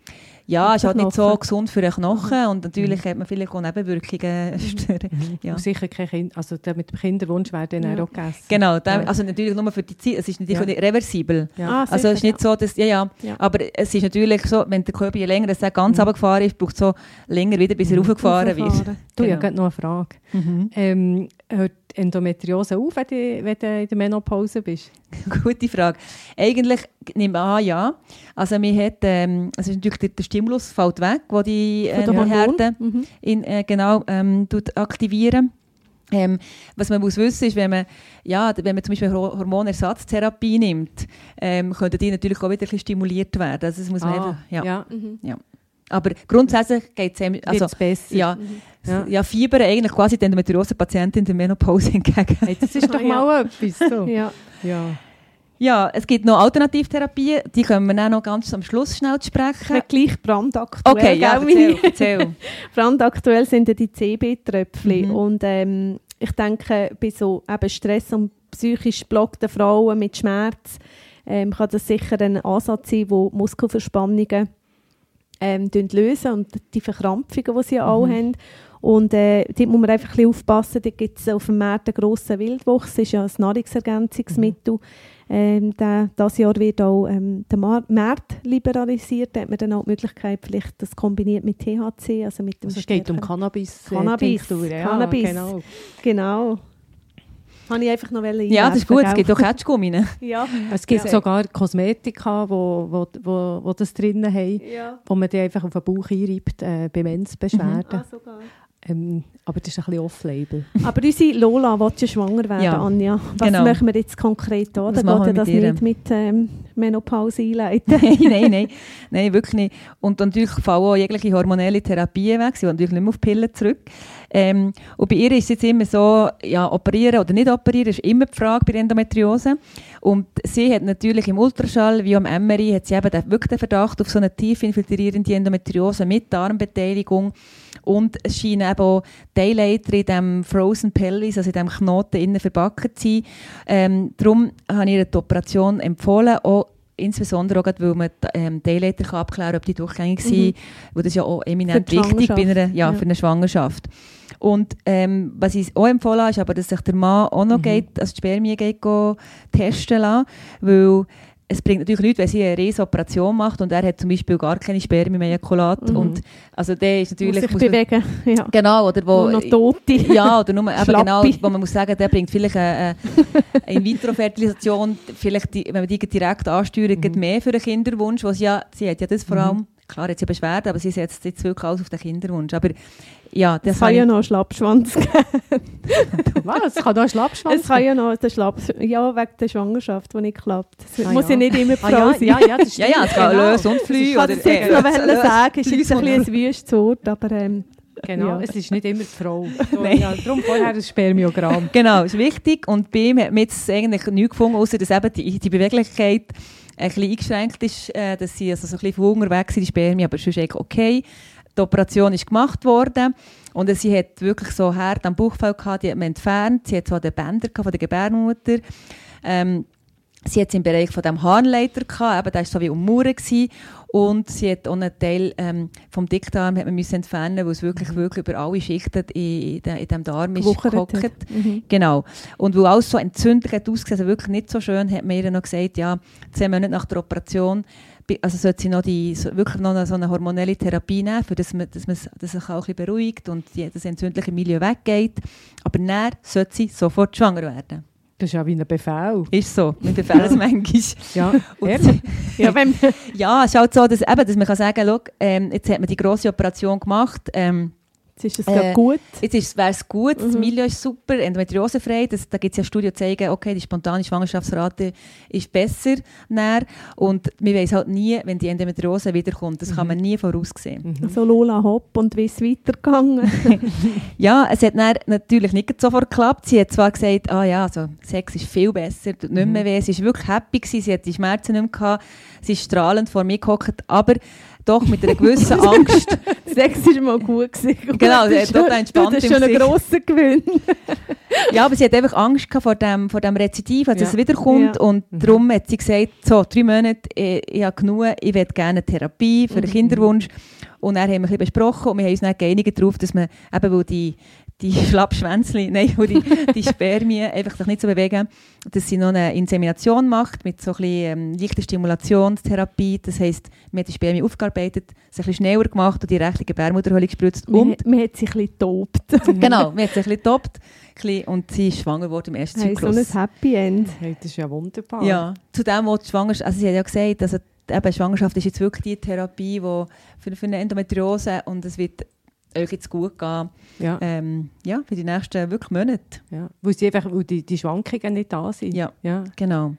Ja, Mit ist halt nicht so gesund für den Knochen und natürlich hat man auch Nebenwirkungen. *laughs* Ja. Und sicher kein Kind, also der mit dem Kinderwunsch wäre dann Ja. auch gegessen. Genau, Ja. also natürlich nur für die Zeit, es ist natürlich Ja. nicht reversibel. Ja. Ah, Also es ist sicher, nicht so, dass, ja, ja, Ja. aber es ist natürlich so, wenn der Körper je länger der ganz Mhm. runtergefahren ist, braucht es so länger wieder, bis er Mhm. raufgefahren wird. Du, ich Genau. habe gerade noch eine Frage. Mhm. Ähm, hört Endometriose auf, wenn du, wenn du in der Menopause bist? *laughs* Gute Frage. Eigentlich nehme ich an, ja. Also man hat, ähm, es ist natürlich der, der Stimulus fällt weg, wo die äh. Härte Mhm. in, äh, genau ähm, aktivieren. Ähm, was man muss wissen ist, wenn man, ja, wenn man zum Beispiel Hor- Hormonersatztherapie nimmt, ähm, können die natürlich auch wieder ein bisschen stimuliert werden. Also das muss man einfach, ja. Ah, ja. Mhm. Aber grundsätzlich geht es also, besser. ja, Ja. ja. Fieber eigentlich quasi die Endometriose-Patientin in der Menopause entgegen. Hey, das ist doch Ja. mal etwas. So. *laughs* Ja. ja. Ja, es gibt noch Alternativtherapien, die können wir dann noch ganz am Schluss schnell sprechen. Nicht gleich brandaktuell. Okay, ja, erzähl, *laughs* erzähl. brandaktuell sind ja die CB-Tröpfchen. Mhm. Und ähm, ich denke, bei so eben Stress und psychisch blockten Frauen mit Schmerz ähm, kann das sicher ein Ansatz sein, wo Muskelverspannungen ähm, lösen und die Verkrampfungen, die sie auch Mhm. haben. Und äh, dort muss man einfach ein bisschen aufpassen. Da gibt es auf dem Markt einen grossen Wildwuchs. Das ist ja ein Nahrungsergänzungsmittel. Ähm, der, das Jahr wird auch ähm, der Mar Markt liberalisiert. Da hat man dann auch die Möglichkeit, vielleicht das kombiniert mit THC, also mit dem Also es geht um Cannabis. äh, Cannabis, Tinktur, ja, Cannabis. Genau. Genau. Habe ich einfach noch einwerfen, Ja, das ist gut, es gibt auch Ketschgummi. *laughs* Ja. Es gibt Ja. sogar Kosmetika, wo, wo, wo, wo das drin haben, ja. wo man die einfach auf den Bauch einreibt äh, bei Menzbeschwerden. Ah, sogar. Ähm, aber das ist ein bisschen off-label. *laughs* Aber unsere Lola will ja schwanger werden, Ja. Anja. Was Genau. machen wir jetzt konkret da? Geht ja wir das ihr? nicht mit ähm, Menopause einleiten. *laughs* nein, nein, nein, nein, wirklich nicht. Und natürlich fallen auch jegliche hormonelle Therapien weg. Sie wollen natürlich nicht mehr auf Pillen zurück. Ähm, und bei ihr ist es jetzt immer so, ja, operieren oder nicht operieren, ist immer die Frage bei der Endometriose. Und sie hat natürlich im Ultraschall wie am MRI hat sie eben den, wirklich den Verdacht auf so eine tief infiltrierende Endometriose mit Darmbeteiligung. Und es scheinen eben auch Teilleiter in diesem Frozen Pelvis, also in diesem Knoten innen verbacken zu sein. Ähm, darum habe ich ihr die Operation empfohlen, auch insbesondere auch, weil man ähm, Eileiter kann abklären kann, ob die durchgängig Mhm. sind, weil das ist ja auch eminent wichtig bei einer, ja, Schwangerschaft, für eine Schwangerschaft. Und ähm, was ich auch empfohlen habe, ist aber, dass sich der Mann auch noch Mhm. geht, also die Spermien geht go testen lassen, weil es bringt natürlich nichts, wenn sie eine riesige Operation macht und er hat zum Beispiel gar keine Spermien mehr Ejakulat Mhm. und also der ist Muss natürlich... sich muss man- bewegen. *laughs* Ja. Genau, oder wo... Nur noch Tote. *laughs* Ja, oder nur, eben genau, wo man muss sagen, der bringt vielleicht eine, eine *laughs* In-vitro-Fertilisation, vielleicht, die, wenn man die direkt ansteuert, geht mehr für den Kinderwunsch, was ja, sie hat ja das vor allem, klar hat sie Beschwerden, aber sie setzt jetzt wirklich alles auf den Kinderwunsch. Aber ja, das Es kann ja noch einen Schlappschwanz geben. *laughs* Was? Kann da ein Schlappschwanz Es kann ja noch den Schlapp... Ja, wegen der Schwangerschaft, die nicht klappt. Es Ah, muss ja. ja nicht immer die Ah, Frau ja, sein. ja, ja, das *laughs* ja, ja, es kann genau. lösen und fliehen. Ich kann das jetzt äh, noch wollen sagen, ist jetzt ein bisschen ein wüstes Wort, aber ähm, Genau, Ja. es ist nicht immer die Frau. *laughs* Nein. ja, darum vorher ein Spermiogramm. Genau, ist wichtig. Und bei ihm hat man jetzt eigentlich nichts gefunden, außer dass eben die, die Beweglichkeit ein bisschen eingeschränkt ist, äh, dass sie also so ein bisschen von Hunger weg sind, die Spermien, aber sonst eigentlich okay. Die Operation ist gemacht worden und sie hat wirklich so Herd am Bauchfell gehabt, die hat man entfernt. Sie hat so den Bänder von der Gebärmutter. Ähm, sie hat im Bereich von dem Harnleiter gehabt, eben, der war so wie ummauern gewesen. Und sie hat auch einen Teil ähm, vom Dickdarm hat man müssen entfernen, weil es wirklich, wirklich über alle Schichten in, in, de- in dem Darm ist gehockt. Mhm. Genau. Und weil alles so entzündlich hat ausgesehen, also wirklich nicht so schön, hat man ihr noch gesagt, ja, zehn Monate nach der Operation, also sollte sie noch die, wirklich noch eine, so eine hormonelle Therapie nehmen, für dass man, dass man dass sich auch ein bisschen beruhigt und die, das entzündliche Milieu weggeht. Aber dann sollte sie sofort schwanger werden. Das ist ja wie ein Befehl. Ist so. Wir befehlen es manchmal. Ja, *laughs* Und-? Ja, wenn, *laughs* Ja, es ist halt so, dass, eben, dass man kann sagen kann, ähm, jetzt hat man die grosse Operation gemacht, ähm, jetzt ist es Äh, gut. Jetzt wäre es gut, das Mhm. Milieu ist super, endometriosefrei. Das, da gibt es ja Studien, die zeigen, okay, die spontane Schwangerschaftsrate ist besser. Näher. Und wir wissen halt nie, wenn die Endometriose wiederkommt. Das kann man nie voraussehen. Mhm. Also Lola Hopp und wie ist es weitergegangen? *laughs* Ja, es hat dann natürlich nicht sofort geklappt. Sie hat zwar gesagt, ah ja, also Sex ist viel besser, tut nicht mehr weh. Sie war wirklich happy, gewesen, sie hat die Schmerzen nicht mehr gehabt. Sie ist strahlend vor mir gehockt, aber doch mit einer gewissen *laughs* Angst. Sex war mal gut. Gewesen. Genau, sie das hat total entspannt Das ist schon ein grosser Gewinn. Ja, aber sie hat einfach Angst gehabt vor dem, vor dem Rezidiv, als Ja. es wiederkommt. Ja. Und Mhm. darum hat sie gesagt, so, drei Monate, ich, ich habe genug, ich will gerne eine Therapie für den Mhm. Kinderwunsch. Und dann haben wir ein bisschen besprochen und wir haben uns dann geeinigt darauf, dass man eben, weil die, die *laughs* Schlappschwänzchen, nein, die, die Spermien einfach sich nicht so bewegen, dass sie noch eine Insemination macht mit so ein bisschen ähm, leichter Stimulationstherapie. Das heisst, man hat die Spermien aufgearbeitet, sie ein bisschen schneller gemacht und die rechte Gebärmutterhöhle gespritzt. Man, Und, man hat sich ein bisschen getobt. *laughs* genau, man hat sich ein bisschen bisschen- und sie ist schwanger geworden im ersten Hey, so Zyklus. ein Happy End. Hey, das ist ja wunderbar. Ja, zu dem, was die Schwangerschaft, also sie hat ja gesagt, also die eben, Schwangerschaft ist jetzt wirklich die Therapie, die für, für eine Endometriose und es wird euch jetzt gut gehen, Ja, ähm, ja, für die nächsten wirklich Monate. ja. Weil, sie einfach, weil die, die Schwankungen nicht da sind. Ja. ja. Genau.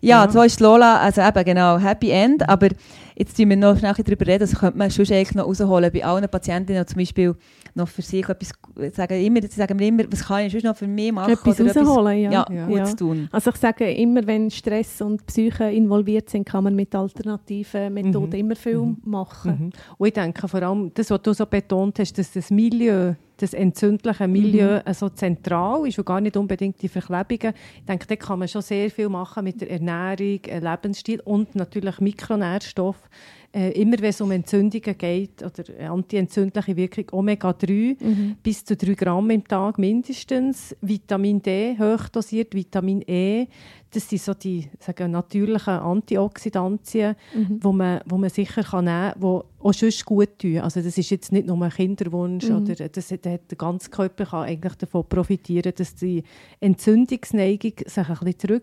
Ja, Ja. so ist Lola, also eben genau, Happy End, aber jetzt tun wir noch schnell darüber reden, das könnte man sonst eigentlich noch rausholen, bei allen Patientinnen die zum Beispiel noch für sich etwas, sagen, immer, sie sagen mir immer, was kann ich sonst noch für mich machen? Etwas oder rausholen, ja. ja, Ja. Gutes tun. Also ich sage immer, wenn Stress und Psyche involviert sind, kann man mit alternativen Methoden Mhm. immer viel Mhm. machen. Mhm. Und ich denke vor allem, das, was du so betont hast, dass das Milieu, das entzündliche Milieu Mhm. so zentral ist und gar nicht unbedingt die Verklebungen. Ich denke, da kann man schon sehr viel machen mit der Ernährung, äh, Lebensstil und natürlich Mikronährstoffe. Äh, immer wenn es um Entzündungen geht oder antientzündliche Wirkung, Omega-3 Mhm. bis zu 3 Gramm im Tag mindestens. Vitamin D hochdosiert, Vitamin E, das sind so die sagen, natürlichen Antioxidantien, Mhm. wo man, wo man sicher kann nehmen kann, die auch sonst gut tun. Also das ist jetzt nicht nur ein Kinderwunsch, Mhm. oder das, der ganze Körper kann eigentlich davon profitieren, dass die Entzündungsneigung sich ein bisschen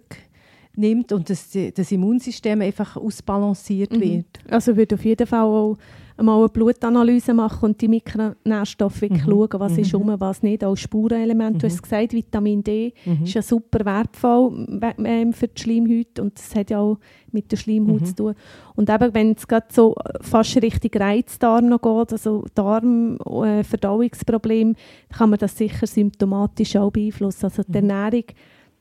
zurücknimmt und dass die, das Immunsystem einfach ausbalanciert Mhm. wird. Also ich würde auf jeden Fall auch mal eine Blutanalyse machen und die Mikronährstoffe wirklich Mhm. schauen, was Mhm. ist rum, was nicht. Auch Spurenelement, du Mhm. hast gesagt, Vitamin D Mhm. ist ja super wertvoll we- ähm, für die Schleimhaut und das hat ja auch mit der Schleimhaut Mhm. zu tun. Und eben, wenn es gerade so fast Richtung Reizdarm noch geht, also Darm, äh, Verdauungsproblem, kann man das sicher symptomatisch auch beeinflussen. Also die Mhm. Ernährung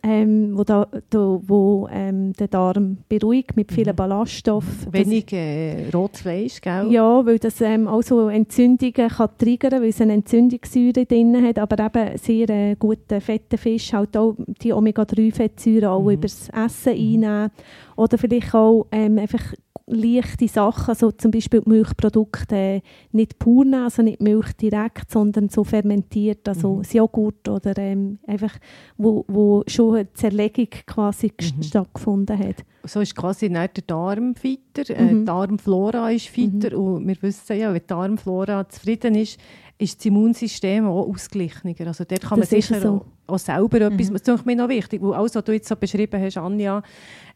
ähm, wo, da, da, wo ähm, den Darm beruhigt mit vielen mhm. Ballaststoffen. Wenig äh, rotes Fleisch, gell? Ja, weil das ähm, auch so Entzündungen kann triggern, weil es eine Entzündungssäure drin hat, aber eben sehr äh, gute fette Fisch, halt auch die Omega-3-Fettsäuren auch mhm. über das Essen mhm. einnehmen oder vielleicht auch ähm, einfach leichte Sachen, so zum Beispiel Milchprodukte nicht pur nehmen, also nicht Milch direkt, sondern so fermentiert, also mhm. Joghurt oder ähm, einfach, wo, wo schon eine Zerlegung quasi mhm. stattgefunden hat. So ist quasi nicht der Darm fitter, äh, mhm. die Darmflora ist fitter mhm. und wir wissen ja, wenn die Darmflora zufrieden ist, ist das Immunsystem auch ausgeglichener. Also dort kann das man sicher so. auch, auch selber etwas, mhm. das ist mir noch wichtig, weil alles, was du jetzt so beschrieben hast, Anja,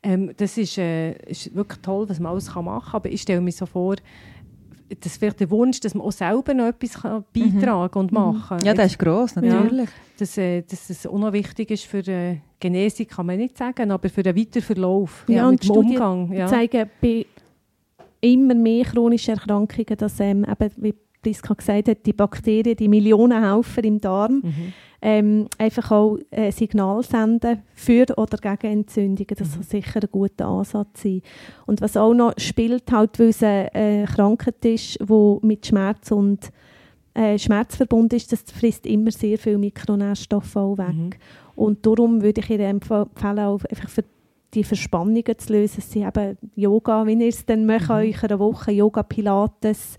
ähm, das ist, äh, ist, wirklich toll, was man alles machen kann, aber ich stelle mir so vor, das wäre der Wunsch, dass man auch selber noch etwas kann beitragen mhm. und machen kann. Ja, das ist gross, natürlich. Ja, dass, äh, dass es auch noch wichtig ist für äh, Genesung, kann man nicht sagen, aber für den Weiterverlauf, ja, ja, mit dem Umgang. Ja. zeigen bei immer mehr chronischen Erkrankungen, dass ähm, eben, wie Priska gesagt hat, die Bakterien, die Millionenhaufen im Darm, mhm. ähm, einfach auch äh, Signal senden für oder gegen Entzündungen. Das mhm. soll sicher ein guter Ansatz sein. Und was auch noch spielt, halt, weil es eine äh, Krankheit ist, die mit Schmerz und äh, Schmerz verbunden ist, das frisst immer sehr viel Mikronährstoffe auch weg. Mhm. Und darum würde ich ihr empfehlen, auch einfach für die Verspannungen zu lösen. Sie haben Yoga, wenn ihr es dann möchtet, mhm. in einer Woche, Yoga, Pilates,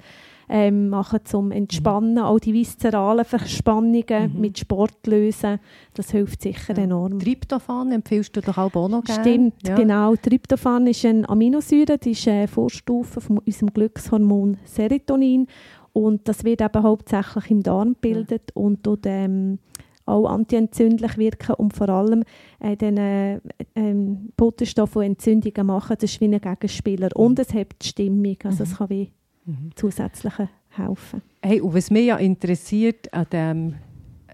ähm, machen zum Entspannen, mhm. auch die viszeralen Verspannungen mhm. mit Sport lösen. Das hilft sicher ja. enorm. Tryptophan empfiehlst du doch auch noch gerne. Stimmt, ja. genau. Tryptophan ist eine Aminosäure, die ist eine Vorstufe von unserem Glückshormon Serotonin und das wird eben hauptsächlich im Darm gebildet ja. und dort, ähm, auch antientzündlich wirken und vor allem äh, den äh, ähm, Botenstoff, die Entzündungen machen, das ist wie ein Gegenspieler. Mhm. Und es hebt die Stimmung, also mhm. es kann wie mhm. zusätzliche helfen. Hey, und was mich ja interessiert an dem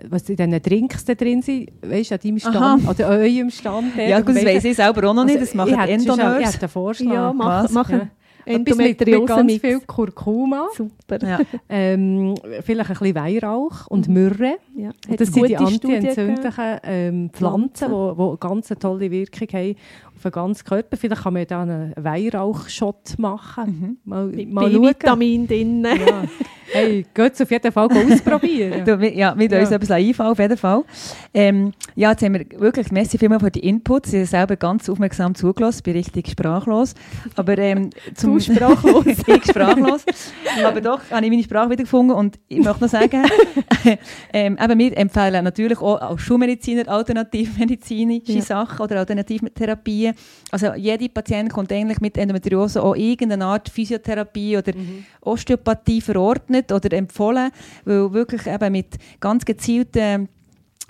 was in diesen Drinks da drin sind, weißt du, an deinem Stand Aha. oder an eurem Stand. Ja, gut, das weiss ich selber auch noch nicht, das machen also, Endoneurs. Ich hätte einen Vorschlag. Ja, mach, machen. Ja. Endometriose mit, ganz viel Kurkuma. Super. Ja. *laughs* Ähm, vielleicht ein bisschen Weihrauch und mhm. Myrrhe. Ja. Das sind die antientzündlichen ähm, Pflanzen, die ganz eine tolle Wirkung haben den ganzen Körper. Vielleicht kann man da einen Weihrauchshot machen. Mhm. Mal, Mit mal vitamin drin. Ja. Hey, geht es auf jeden Fall ausprobieren. *laughs* du, ja, wir ja. uns etwas einfallen, auf jeden Fall. Ähm, ja, jetzt haben wir wirklich merci vielmal für die Inputs. Ich habe selber ganz aufmerksam zugelassen, bin richtig sprachlos. Aber ähm, *laughs* zum sprachlos. *laughs* ich sprachlos. Aber doch habe ich meine Sprache wiedergefunden und ich möchte noch sagen, ähm, eben wir empfehlen natürlich auch als Schulmediziner alternativmedizinische ja. Sachen oder Alternativtherapien. Also jeder Patient kommt eigentlich mit Endometriose auch irgendeine Art Physiotherapie oder mhm. Osteopathie verordnet oder empfohlen, weil wirklich eben mit ganz gezielten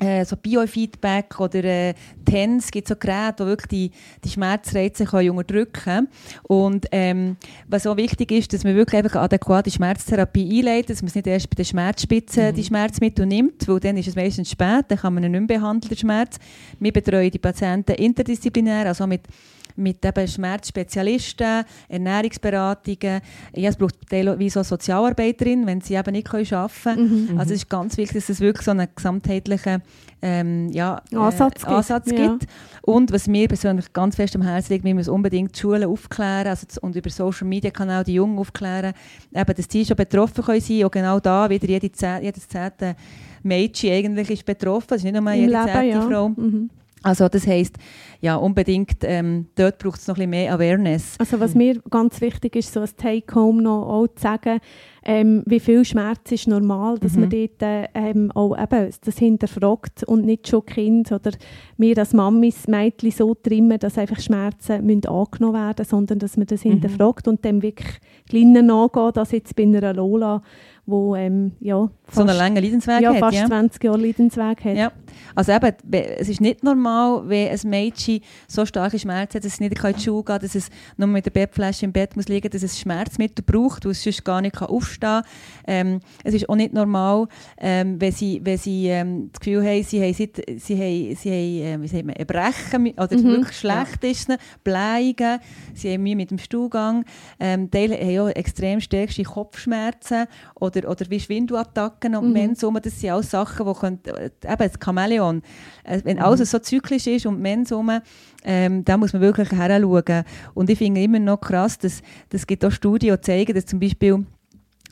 äh, so Biofeedback oder äh, TENS gibt so Geräte, die wirklich die, die Schmerzreize können unterdrücken können. Und ähm, was auch wichtig ist, dass man wirklich einfach adäquate Schmerztherapie einleitet, dass man es nicht erst bei der Schmerzspitze mhm. die Schmerzmittel nimmt, weil dann ist es meistens spät, dann kann man ihn nicht mehr behandeln, den Schmerz. Wir betreuen die Patienten interdisziplinär, also mit mit eben Schmerzspezialisten, Ernährungsberatungen. Ja, es braucht teilweise auch Sozialarbeiterin, wenn sie eben nicht arbeiten können. Mhm. Also es ist ganz wichtig, dass es wirklich so einen gesamtheitlichen ähm, ja, äh, Ansatz, Ansatz gibt. gibt. Und was mir persönlich ganz fest am Herzen liegt, wir müssen unbedingt die Schulen aufklären also, und über Social Media Kanal die Jungen aufklären, eben, dass die schon betroffen können sein. Und genau da wieder jede, jedes zehnte Mädchen eigentlich ist betroffen. Es ist nicht nur jede zehnte ja. Frau. Mhm. Also das heisst, ja, unbedingt, ähm, dort braucht es noch ein bisschen mehr Awareness. Also was mir ganz wichtig ist, so als Take-Home noch auch zu sagen, ähm, wie viel Schmerz ist normal, dass mhm. man dort äh, ähm, auch eben das hinterfragt und nicht schon Kind oder wir als Mamis, Mädchen so trimmen, dass einfach Schmerzen müssen angenommen werden sondern dass man das mhm. hinterfragt und dann wirklich kleiner nachgeht, als jetzt bei einer Lola, wo ähm, ja, fast, so einen langen Leidensweg ja, hat. fast ja. 20 Jahre Leidensweg hat. Ja. Also eben, es ist nicht normal, wenn ein Mädchen so starke Schmerzen hat, dass es nicht in die Schule geht, dass es nur mit der Bettflasche im Bett muss liegen, dass es Schmerzmittel braucht, weil es sonst gar nicht aufstehen kann. Ähm, es ist auch nicht normal, ähm, wenn sie, wenn sie ähm, das Gefühl haben, sie haben, sie, sie haben, sie haben äh, wie sagt man, Erbrechen oder mhm. wirklich schlecht ja. ist, Bleigen, sie haben Mühe mit dem Stuhlgang, ähm, Teile haben auch extrem stärkste Kopfschmerzen oder, oder wie Schwindelattacken und mhm. Mensum, das sind auch Sachen, die können, äh, eben, es kann Chamäleon. Äh, wenn alles Mhm. so zyklisch ist und Mens rum, ähm, da muss man wirklich heranschauen. Und ich finde immer noch krass, dass es gibt auch Studien, die zeigen, dass zum Beispiel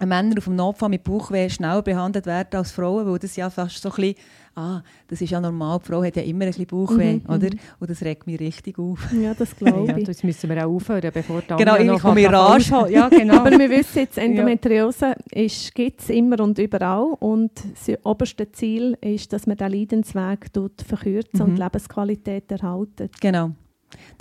Männer auf dem Notfall mit Bauchweh schneller behandelt werden als Frauen, weil das ja fast so ein bisschen, ah, das ist ja normal, die Frau hat ja immer ein bisschen Bauchweh, Mhm, oder? mhm. Und das regt mich richtig auf. Ja, das glaube *laughs* Ja, ich. das müssen wir auch aufhören, bevor die Genau, ich komme in Rage. *laughs* Ja, genau. Aber wir wissen jetzt, Endometriose ist- gibt es immer und überall. Und das oberste Ziel ist, dass man den Leidensweg tut verkürzen Mhm. und die Lebensqualität erhalten. Genau.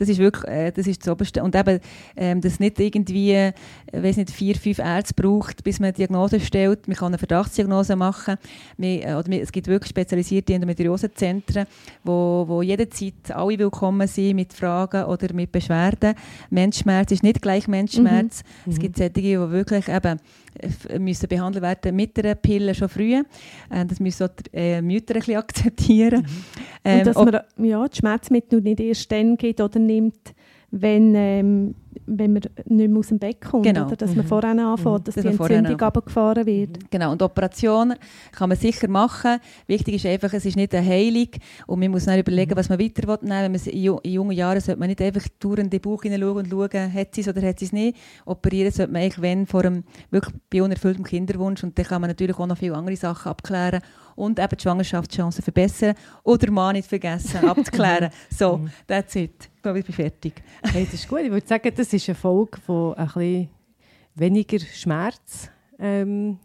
Das ist wirklich äh, das, ist das Oberste. Und eben, ähm, dass es nicht irgendwie, äh, weiss nicht, vier, fünf Ärzte braucht, bis man eine Diagnose stellt. Man kann eine Verdachtsdiagnose machen. Wir, äh, oder es gibt wirklich spezialisierte Endometriosezentren, wo, wo jederzeit alle willkommen sind mit Fragen oder mit Beschwerden. Menschschmerz ist nicht gleich Menschschmerz. Es gibt solche, die wirklich eben äh, müssen behandelt werden mit einer Pille schon früh. Äh, das müssen auch die äh, Mütter ein bisschen akzeptieren. Ähm, und dass ob- man ja, die Schmerzmittel nicht erst dann gibt oder nimmt, wenn, ähm, wenn man nicht mehr aus dem Bett kommt. Genau. Oder dass man Mhm. vorher anfängt, dass Dass die Entzündung runtergefahren wird. Genau, und Operationen kann man sicher machen. Wichtig ist einfach, es ist nicht eine Heilung und man muss dann überlegen, was man weiter will. Wenn man in, ju- in jungen Jahren sollte man nicht einfach durch in den Bauch hineinschauen und schauen, hat sie es oder hat sie es nicht. Operieren sollte man eigentlich, wenn, vor einem wirklich bei unerfülltem Kinderwunsch und dann kann man natürlich auch noch viele andere Sachen abklären und eben die Schwangerschaftschancen verbessern oder Mann nicht vergessen *laughs* abzuklären. so, that's it. Ich glaube, ich bin fertig. Hey, das ist gut. Ich würde sagen, das ist eine Folge von ein bisschen weniger Schmerz. Ähm,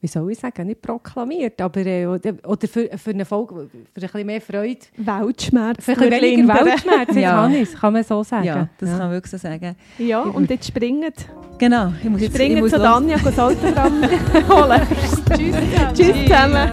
wie soll ich sagen, nicht proklamiert, aber äh, oder, für, für eine Folge, für ein bisschen mehr Freude. Weltschmerz. Für ein bisschen weniger. Weltschmerz, Ja. kann, kann man so sagen. Ja, das kann man wirklich so sagen. Ja, und jetzt springen. Genau, ich muss jetzt ich Springen muss zu los. Anja, das Autogramm *laughs* holen. Tschüss. Tschüss zusammen.